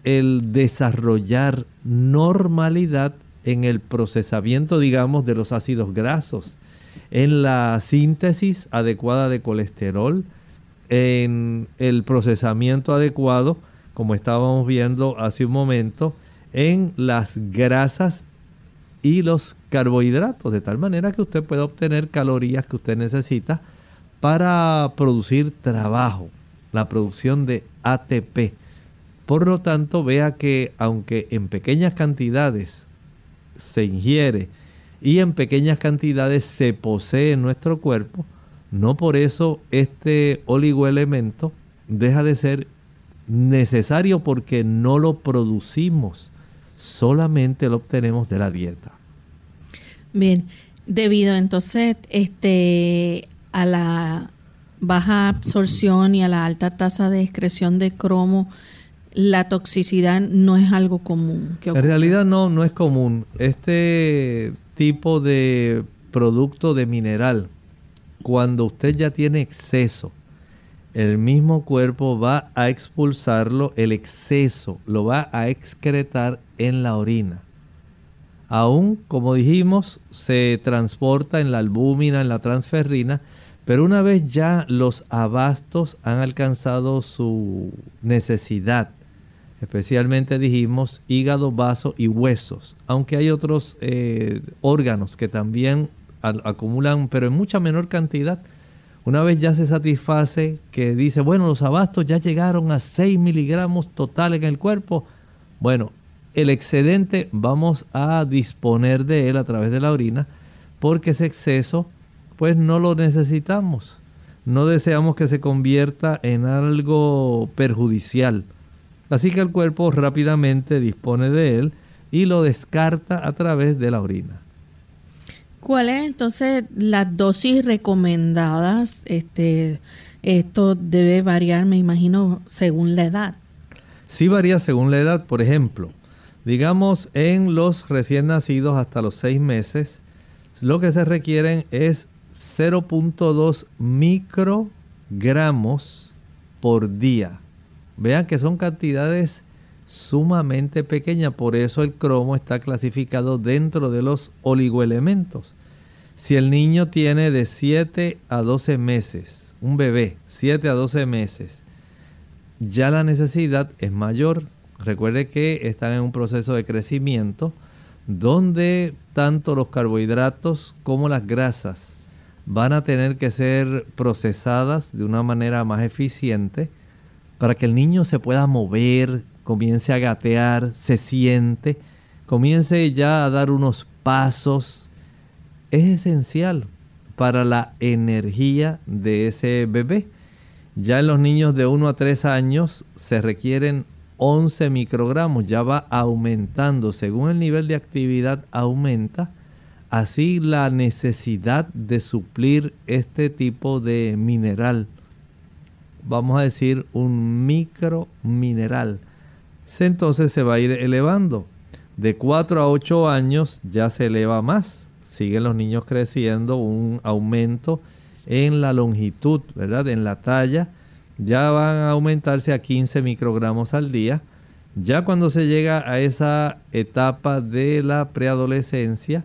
el desarrollar normalidad en el procesamiento, digamos, de los ácidos grasos, en la síntesis adecuada de colesterol, en el procesamiento adecuado, como estábamos viendo hace un momento, en las grasas y los carbohidratos, de tal manera que usted pueda obtener calorías que usted necesita para producir trabajo, la producción de ATP. Por lo tanto, vea que aunque en pequeñas cantidades se ingiere y en pequeñas cantidades se posee en nuestro cuerpo, no por eso este oligoelemento deja de ser necesario porque no lo producimos solamente lo obtenemos de la dieta. Bien, debido entonces este, a la baja absorción y a la alta tasa de excreción de cromo, la toxicidad no es algo común. En realidad no, no es común. Este tipo de producto de mineral, cuando usted ya tiene exceso, el mismo cuerpo va a expulsarlo, el exceso lo va a excretar en la orina. Aún, como dijimos, se transporta en la albúmina, en la transferrina, pero una vez ya los abastos han alcanzado su necesidad, especialmente dijimos hígado, vaso y huesos, aunque hay otros eh, órganos que también acumulan, pero en mucha menor cantidad, una vez ya se satisface que dice, bueno, los abastos ya llegaron a 6 miligramos total en el cuerpo, bueno, el excedente vamos a disponer de él a través de la orina porque ese exceso pues no lo necesitamos. No deseamos que se convierta en algo perjudicial. Así que el cuerpo rápidamente dispone de él y lo descarta a través de la orina. ¿Cuál es entonces las dosis recomendadas? Este, esto debe variar, me imagino, según la edad. Sí varía según la edad. Por ejemplo, digamos en los recién nacidos hasta los seis meses, lo que se requieren es 0.2 microgramos por día. Vean que son cantidades sumamente pequeña, por eso el cromo está clasificado dentro de los oligoelementos. Si el niño tiene de 7 a 12 meses, un bebé, 7 a 12 meses, ya la necesidad es mayor. Recuerde que están en un proceso de crecimiento donde tanto los carbohidratos como las grasas van a tener que ser procesadas de una manera más eficiente para que el niño se pueda mover, comience a gatear, se siente, comience ya a dar unos pasos, es esencial para la energía de ese bebé. Ya en los niños de 1 a 3 años se requieren 11 microgramos, ya va aumentando, según el nivel de actividad aumenta, así la necesidad de suplir este tipo de mineral, vamos a decir un micromineral, entonces se va a ir elevando. De 4 a 8 años ya se eleva más. Siguen los niños creciendo, un aumento en la longitud, ¿verdad? En la talla. Ya van a aumentarse a 15 microgramos al día. Ya cuando se llega a esa etapa de la preadolescencia,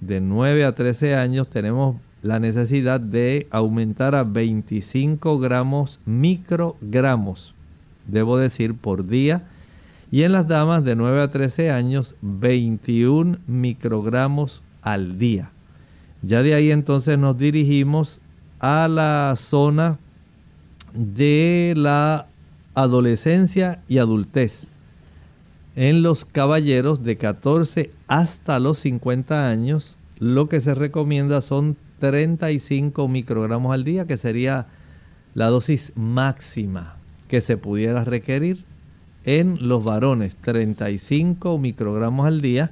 de 9 a 13 años, tenemos la necesidad de aumentar a 25 gramos, microgramos, debo decir, por día y en las damas de 9 a 13 años 21 microgramos al día. Ya de ahí entonces nos dirigimos a la zona de la adolescencia y adultez. En los caballeros de 14 hasta los 50 años, lo que se recomienda son 35 microgramos al día, que sería la dosis máxima que se pudiera requerir en los varones 35 microgramos al día.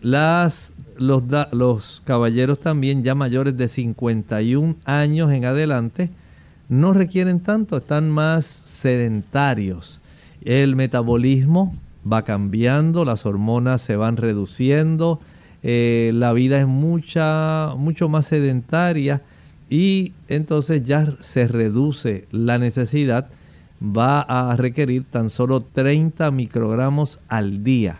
Las, los, los caballeros también ya mayores de 51 años en adelante no requieren tanto, están más sedentarios. El metabolismo va cambiando, las hormonas se van reduciendo, eh, la vida es mucha, mucho más sedentaria y entonces ya se reduce la necesidad, va a requerir tan solo 30 microgramos al día,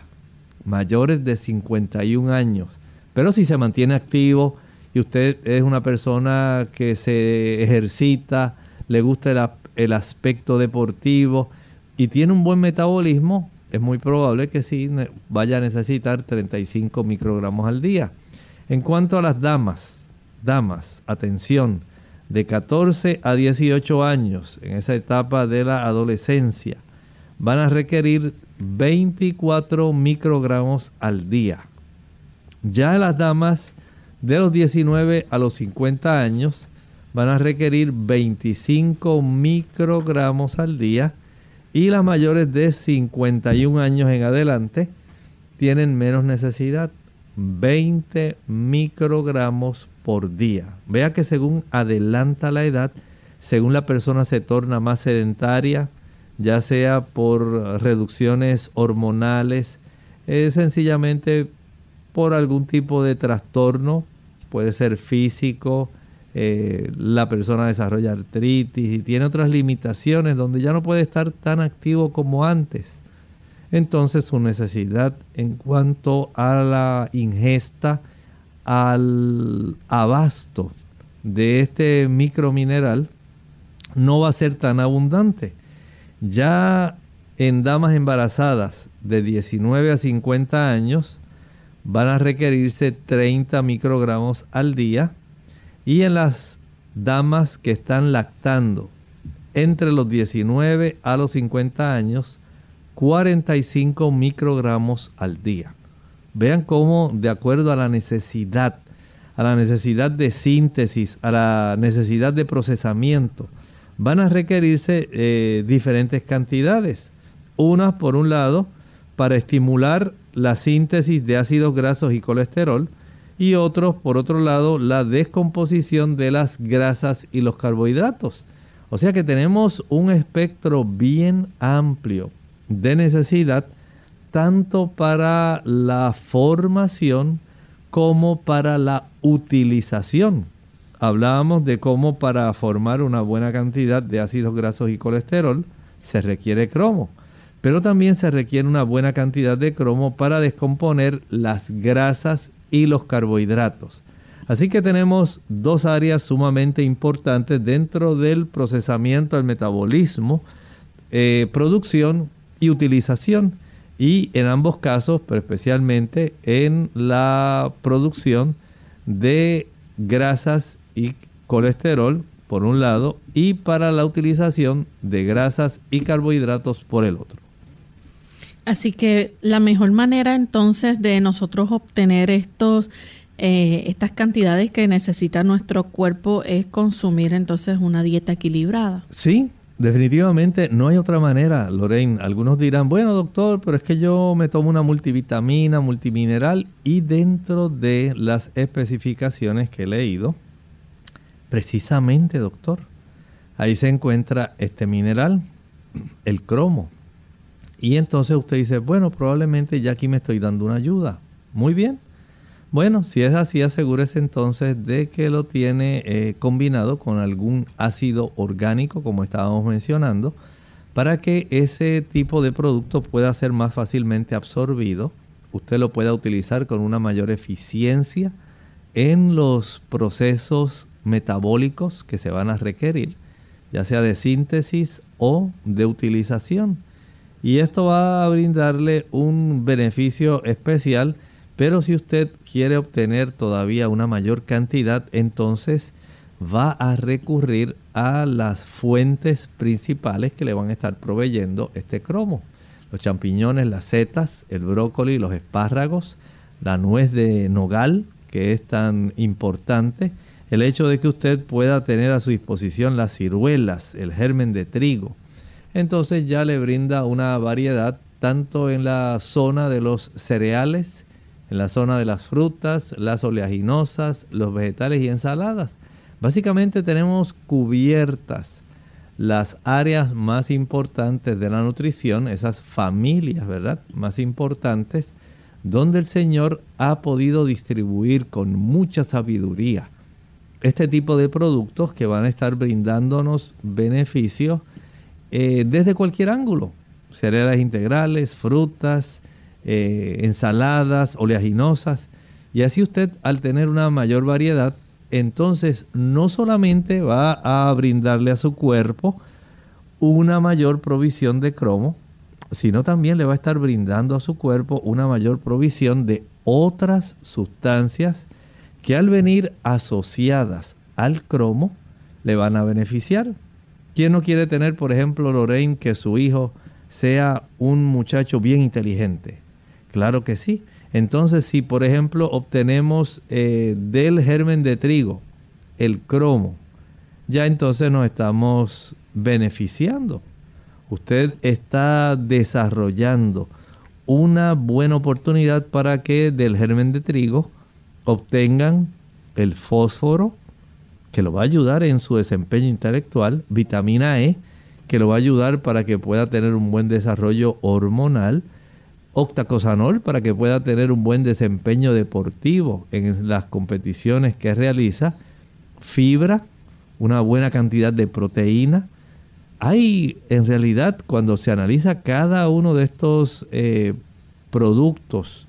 mayores de 51 años. Pero si se mantiene activo y usted es una persona que se ejercita, le gusta el, aspecto deportivo y tiene un buen metabolismo, es muy probable que sí vaya a necesitar 35 microgramos al día. En cuanto a las damas, damas, atención, de 14 a 18 años, en esa etapa de la adolescencia, van a requerir 24 microgramos al día. Ya las damas de los 19 a los 50 años van a requerir 25 microgramos al día y las mayores de 51 años en adelante tienen menos necesidad, 20 microgramos por día. Vea que según adelanta la edad, según la persona se torna más sedentaria, ya sea por reducciones hormonales, es sencillamente por algún tipo de trastorno, puede ser físico, eh, la persona desarrolla artritis y tiene otras limitaciones donde ya no puede estar tan activo como antes. Entonces su necesidad en cuanto a la ingesta, al abasto de este micromineral, no va a ser tan abundante. Ya en damas embarazadas de 19 a 50 años, van a requerirse 30 microgramos al día y en las damas que están lactando entre los 19 a los 50 años 45 microgramos al día. Vean cómo de acuerdo a la necesidad, a la necesidad de síntesis, a la necesidad de procesamiento, van a requerirse eh, diferentes cantidades. Unas por un lado para estimular la síntesis de ácidos grasos y colesterol y otros, por otro lado, la descomposición de las grasas y los carbohidratos. O sea que tenemos un espectro bien amplio de necesidad tanto para la formación como para la utilización. Hablábamos de cómo para formar una buena cantidad de ácidos grasos y colesterol se requiere cromo pero también se requiere una buena cantidad de cromo para descomponer las grasas y los carbohidratos. Así que tenemos dos áreas sumamente importantes dentro del procesamiento del metabolismo, eh, producción y utilización. Y en ambos casos, pero especialmente en la producción de grasas y colesterol por un lado y para la utilización de grasas y carbohidratos por el otro. Así que la mejor manera entonces de nosotros obtener estos, eh, estas cantidades que necesita nuestro cuerpo es consumir entonces una dieta equilibrada. Sí, definitivamente no hay otra manera, Lorraine. Algunos dirán, bueno doctor, pero es que yo me tomo una multivitamina, multimineral y dentro de las especificaciones que he leído, precisamente doctor, ahí se encuentra este mineral, el cromo y entonces usted dice, bueno, probablemente ya aquí me estoy dando una ayuda. Muy bien. Bueno, si es así, asegúrese entonces de que lo tiene eh, combinado con algún ácido orgánico, como estábamos mencionando, para que ese tipo de producto pueda ser más fácilmente absorbido. Usted lo pueda utilizar con una mayor eficiencia en los procesos metabólicos que se van a requerir, ya sea de síntesis o de utilización y esto va a brindarle un beneficio especial, pero si usted quiere obtener todavía una mayor cantidad, entonces va a recurrir a las fuentes principales que le van a estar proveyendo este cromo. Los champiñones, las setas, el brócoli, los espárragos, la nuez de nogal, que es tan importante, el hecho de que usted pueda tener a su disposición las ciruelas, el germen de trigo, entonces ya le brinda una variedad tanto en la zona de los cereales, en la zona de las frutas, las oleaginosas, los vegetales y ensaladas. Básicamente tenemos cubiertas las áreas más importantes de la nutrición, esas familias, ¿verdad? Más importantes, donde el Señor ha podido distribuir con mucha sabiduría este tipo de productos que van a estar brindándonos beneficios eh, desde cualquier ángulo. Cereales integrales, frutas, eh, ensaladas, oleaginosas. Y así usted al tener una mayor variedad, entonces no solamente va a brindarle a su cuerpo una mayor provisión de cromo, sino también le va a estar brindando a su cuerpo una mayor provisión de otras sustancias que al venir asociadas al cromo le van a beneficiar. ¿Quién no quiere tener, por ejemplo, Lorraine, que su hijo sea un muchacho bien inteligente? Claro que sí. Entonces, si por ejemplo obtenemos eh, del germen de trigo el cromo, ya entonces nos estamos beneficiando. Usted está desarrollando una buena oportunidad para que del germen de trigo obtengan el fósforo, que lo va a ayudar en su desempeño intelectual, vitamina E, que lo va a ayudar para que pueda tener un buen desarrollo hormonal, octacosanol para que pueda tener un buen desempeño deportivo en las competiciones que realiza, fibra, una buena cantidad de proteína. Hay en realidad cuando se analiza cada uno de estos eh, productos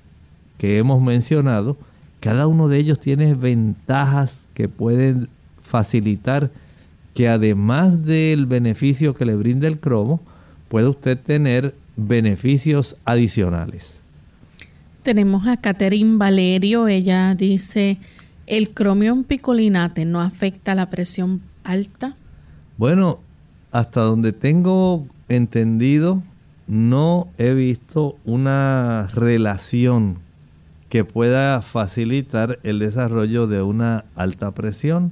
que hemos mencionado, cada uno de ellos tiene ventajas que pueden facilitar que además del beneficio que le brinda el cromo, puede usted tener beneficios adicionales. Tenemos a Catherine Valerio, ella dice, ¿el cromión picolinate no afecta la presión alta? Bueno, hasta donde tengo entendido, no he visto una relación que pueda facilitar el desarrollo de una alta presión.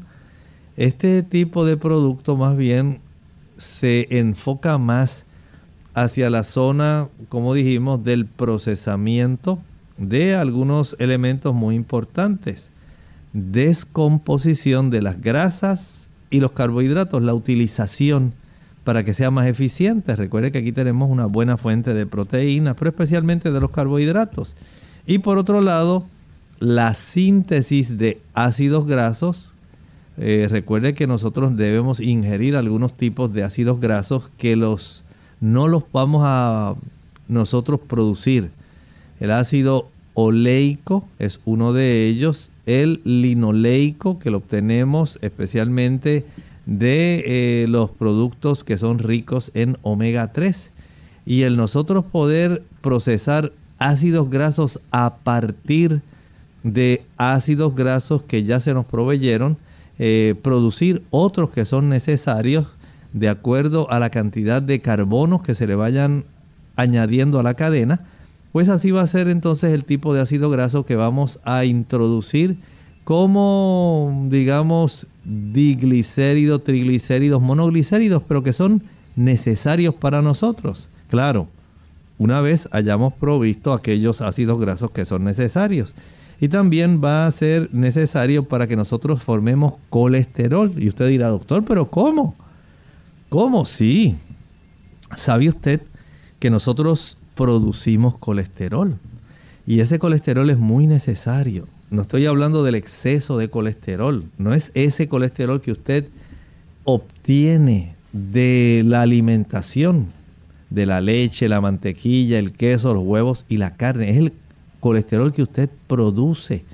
Este tipo de producto más bien se enfoca más hacia la zona, como dijimos, del procesamiento de algunos elementos muy importantes. Descomposición de las grasas y los carbohidratos, la utilización para que sea más eficiente. Recuerde que aquí tenemos una buena fuente de proteínas, pero especialmente de los carbohidratos. Y por otro lado, la síntesis de ácidos grasos. Eh, recuerde que nosotros debemos ingerir algunos tipos de ácidos grasos que los no los vamos a nosotros producir. El ácido oleico es uno de ellos, el linoleico que lo obtenemos especialmente de eh, los productos que son ricos en omega 3 y el nosotros poder procesar ácidos grasos a partir de ácidos grasos que ya se nos proveyeron, eh, producir otros que son necesarios de acuerdo a la cantidad de carbonos que se le vayan añadiendo a la cadena, pues así va a ser entonces el tipo de ácido graso que vamos a introducir como, digamos, diglicéridos, triglicéridos, monoglicéridos, pero que son necesarios para nosotros. Claro, una vez hayamos provisto aquellos ácidos grasos que son necesarios. Y también va a ser necesario para que nosotros formemos colesterol. Y usted dirá, doctor, pero ¿cómo? ¿Cómo? Sí. ¿Sabe usted que nosotros producimos colesterol? Y ese colesterol es muy necesario. No estoy hablando del exceso de colesterol. No es ese colesterol que usted obtiene de la alimentación de la leche, la mantequilla, el queso, los huevos y la carne. Es el colesterol que usted produce.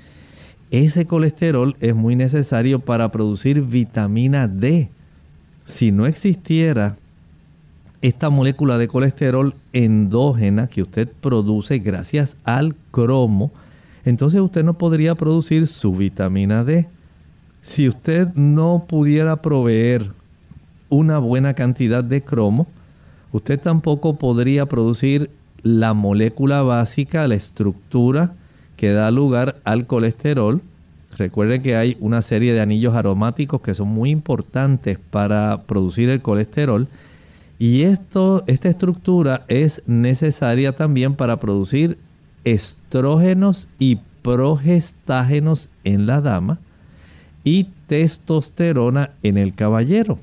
Ese colesterol es muy necesario para producir vitamina D. Si no existiera esta molécula de colesterol endógena que usted produce gracias al cromo, entonces usted no podría producir su vitamina D. Si usted no pudiera proveer una buena cantidad de cromo, usted tampoco podría producir la molécula básica, la estructura que da lugar al colesterol. Recuerde que hay una serie de anillos aromáticos que son muy importantes para producir el colesterol. Y esto, esta estructura es necesaria también para producir estrógenos y progestágenos en la dama y testosterona en el caballero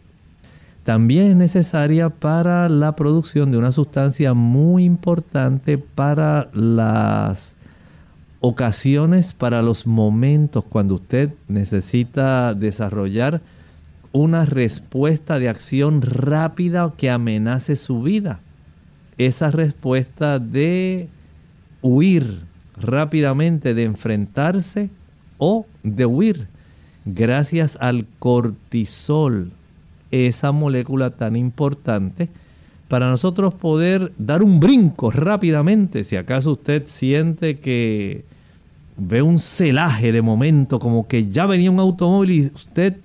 también es necesaria para la producción de una sustancia muy importante para las ocasiones para los momentos cuando usted necesita desarrollar una respuesta de acción rápida que amenace su vida. Esa respuesta de huir rápidamente, de enfrentarse o de huir, gracias al cortisol, esa molécula tan importante para nosotros poder dar un brinco rápidamente. Si acaso usted siente que ve un celaje de momento, como que ya venía un automóvil y usted,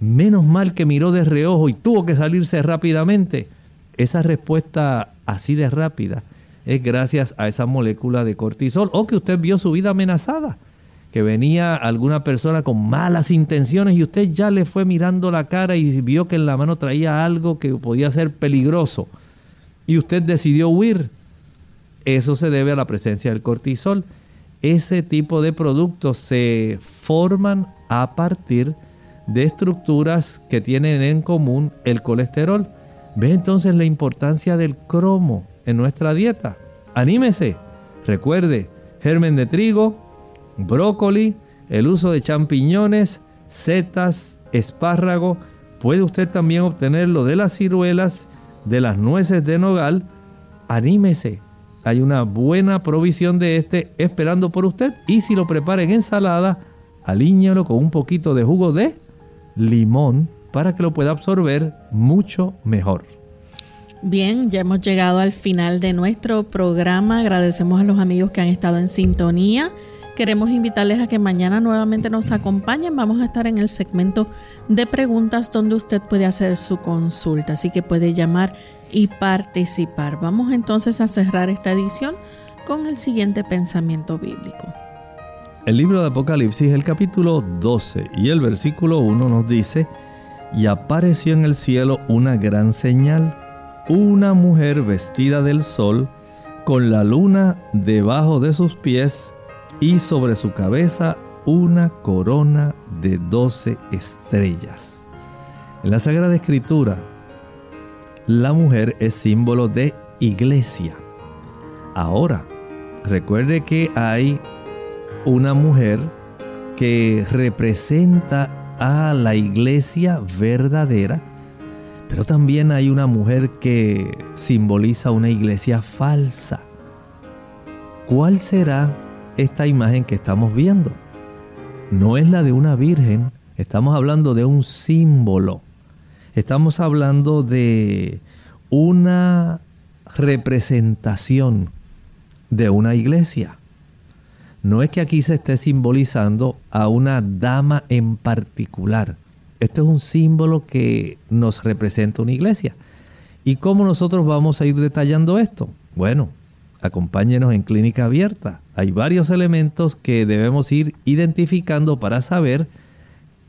menos mal que miró de reojo y tuvo que salirse rápidamente. Esa respuesta así de rápida es gracias a esa molécula de cortisol o que usted vio su vida amenazada, que venía alguna persona con malas intenciones y usted ya le fue mirando la cara y vio que en la mano traía algo que podía ser peligroso y usted decidió huir. Eso se debe a la presencia del cortisol ese tipo de productos se forman a partir de estructuras que tienen en común el colesterol. Ve entonces la importancia del cromo en nuestra dieta. Anímese. Recuerde, germen de trigo, brócoli, el uso de champiñones, setas, espárrago. Puede usted también obtenerlo de las ciruelas, de las nueces de nogal. Anímese hay una buena provisión de este esperando por usted. Y si lo prepara en ensalada, alíñalo con un poquito de jugo de limón para que lo pueda absorber mucho mejor. Bien, ya hemos llegado al final de nuestro programa. Agradecemos a los amigos que han estado en sintonía. Queremos invitarles a que mañana nuevamente nos acompañen. Vamos a estar en el segmento de preguntas donde usted puede hacer su consulta. Así que puede llamar y participar. Vamos entonces a cerrar esta edición con el siguiente pensamiento bíblico. El libro de Apocalipsis, el capítulo 12 y el versículo 1 nos dice, y apareció en el cielo una gran señal, una mujer vestida del sol, con la luna debajo de sus pies y sobre su cabeza una corona de doce estrellas. En la Sagrada Escritura, la mujer es símbolo de iglesia. Ahora, recuerde que hay una mujer que representa a la iglesia verdadera, pero también hay una mujer que simboliza una iglesia falsa. ¿Cuál será esta imagen que estamos viendo? No es la de una virgen, estamos hablando de un símbolo estamos hablando de una representación de una iglesia. No es que aquí se esté simbolizando a una dama en particular. Esto es un símbolo que nos representa una iglesia. ¿Y cómo nosotros vamos a ir detallando esto? Bueno, acompáñenos en clínica abierta. Hay varios elementos que debemos ir identificando para saber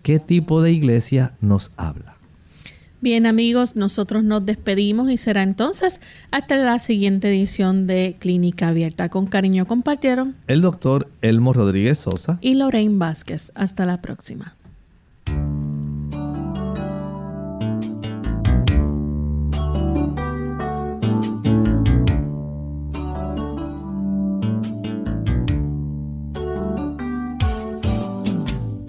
qué tipo de iglesia nos habla. Bien amigos, nosotros nos despedimos y será entonces hasta la siguiente edición de Clínica Abierta. Con cariño compartieron el doctor Elmo Rodríguez Sosa y Lorraine Vázquez. Hasta la próxima.